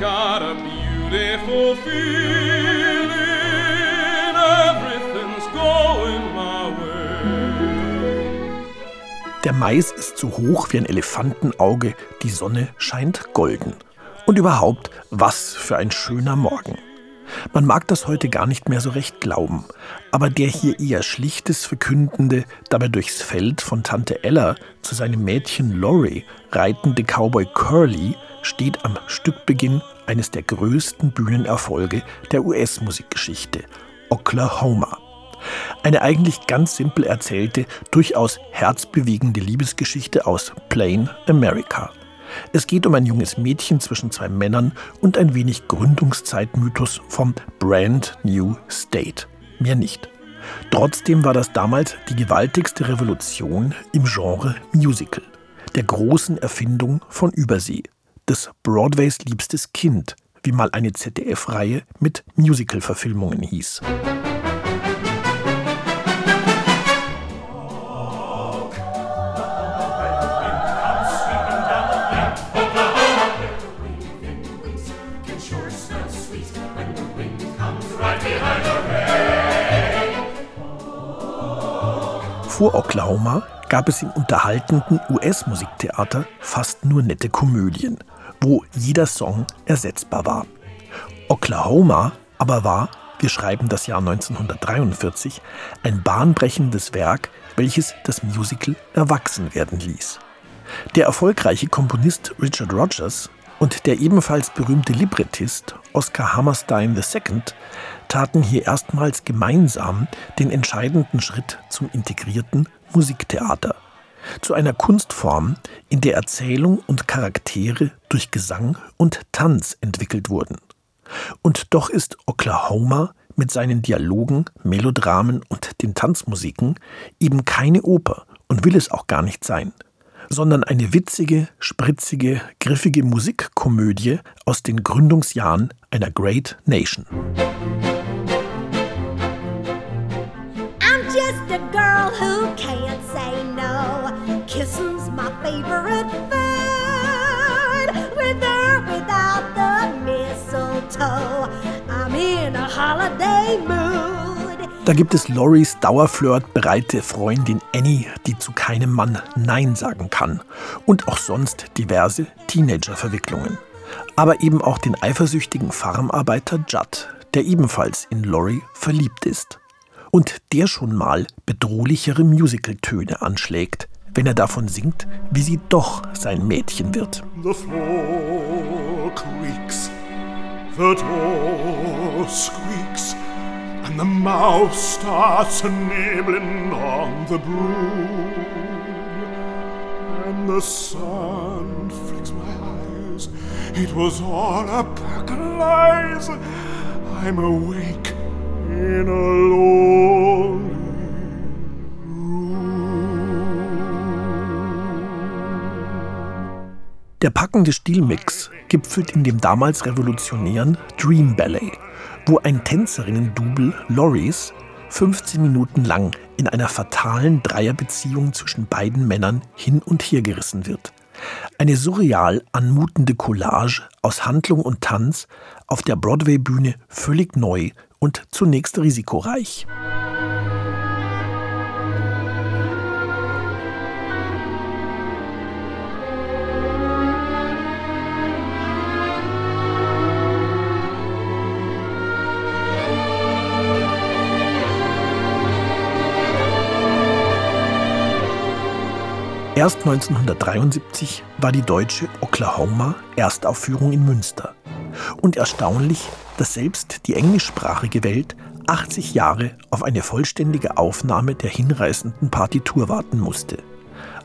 got a beautiful feeling. Everything's going my way. Der Mais ist so hoch wie ein Elefantenauge, die Sonne scheint golden. Und überhaupt, was für ein schöner Morgen. Man mag das heute gar nicht mehr so recht glauben, aber der hier eher schlichtes Verkündende, dabei durchs Feld von Tante Ella zu seinem Mädchen Laurie reitende Cowboy Curly steht am Stückbeginn eines der größten Bühnenerfolge der US-Musikgeschichte, Oklahoma. Eine eigentlich ganz simpel erzählte, durchaus herzbewegende Liebesgeschichte aus Plain America. Es geht um ein junges Mädchen zwischen zwei Männern und ein wenig Gründungszeitmythos vom Brand New State. Mehr nicht. Trotzdem war das damals die gewaltigste Revolution im Genre Musical, der großen Erfindung von Übersee, des Broadways liebstes Kind, wie mal eine ZDF-Reihe mit Musical-Verfilmungen hieß. Vor Oklahoma gab es im unterhaltenden US-Musiktheater fast nur nette Komödien, wo jeder Song ersetzbar war. Oklahoma aber war, wir schreiben das Jahr 1943, ein bahnbrechendes Werk, welches das Musical erwachsen werden ließ. Der erfolgreiche Komponist Richard Rogers und der ebenfalls berühmte Librettist Oscar Hammerstein II taten hier erstmals gemeinsam den entscheidenden Schritt zum integrierten Musiktheater, zu einer Kunstform, in der Erzählung und Charaktere durch Gesang und Tanz entwickelt wurden. Und doch ist Oklahoma mit seinen Dialogen, Melodramen und den Tanzmusiken eben keine Oper und will es auch gar nicht sein, sondern eine witzige, spritzige, griffige Musikkomödie aus den Gründungsjahren einer Great Nation. Kissing's my favorite food. With or without the mistletoe. I'm in a holiday mood. Da gibt es Loris Dauerflirt bereite Freundin Annie, die zu keinem Mann Nein sagen kann. Und auch sonst diverse Teenager-Verwicklungen. Aber eben auch den eifersüchtigen Farmarbeiter Judd, der ebenfalls in Lori verliebt ist und der schon mal bedrohlichere Musicaltöne anschlägt, wenn er davon singt, wie sie doch sein Mädchen wird. The floor creaks, the door squeaks, and the mouse starts nibbling on the broom. And the sun flicks my eyes, it was all a pack of lies. I'm awake in a lonely Der packende Stilmix gipfelt in dem damals revolutionären Dream Ballet, wo ein Tänzerinnen-Double Loris 15 Minuten lang in einer fatalen Dreierbeziehung zwischen beiden Männern hin und her gerissen wird. Eine surreal anmutende Collage aus Handlung und Tanz auf der Broadway-Bühne völlig neu und zunächst risikoreich. Erst 1973 war die deutsche Oklahoma Erstaufführung in Münster. Und erstaunlich, dass selbst die englischsprachige Welt 80 Jahre auf eine vollständige Aufnahme der hinreißenden Partitur warten musste.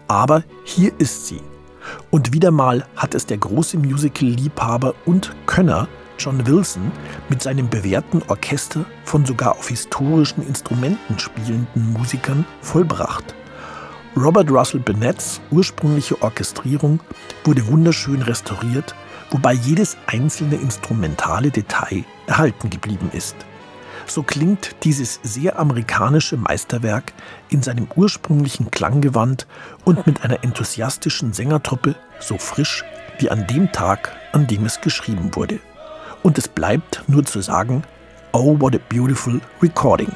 Aber hier ist sie. Und wieder mal hat es der große Musical-Liebhaber und Könner John Wilson mit seinem bewährten Orchester von sogar auf historischen Instrumenten spielenden Musikern vollbracht. Robert Russell Bennett's ursprüngliche Orchestrierung wurde wunderschön restauriert, wobei jedes einzelne instrumentale Detail erhalten geblieben ist. So klingt dieses sehr amerikanische Meisterwerk in seinem ursprünglichen Klanggewand und mit einer enthusiastischen Sängertruppe so frisch wie an dem Tag, an dem es geschrieben wurde. Und es bleibt nur zu sagen, oh what a beautiful recording.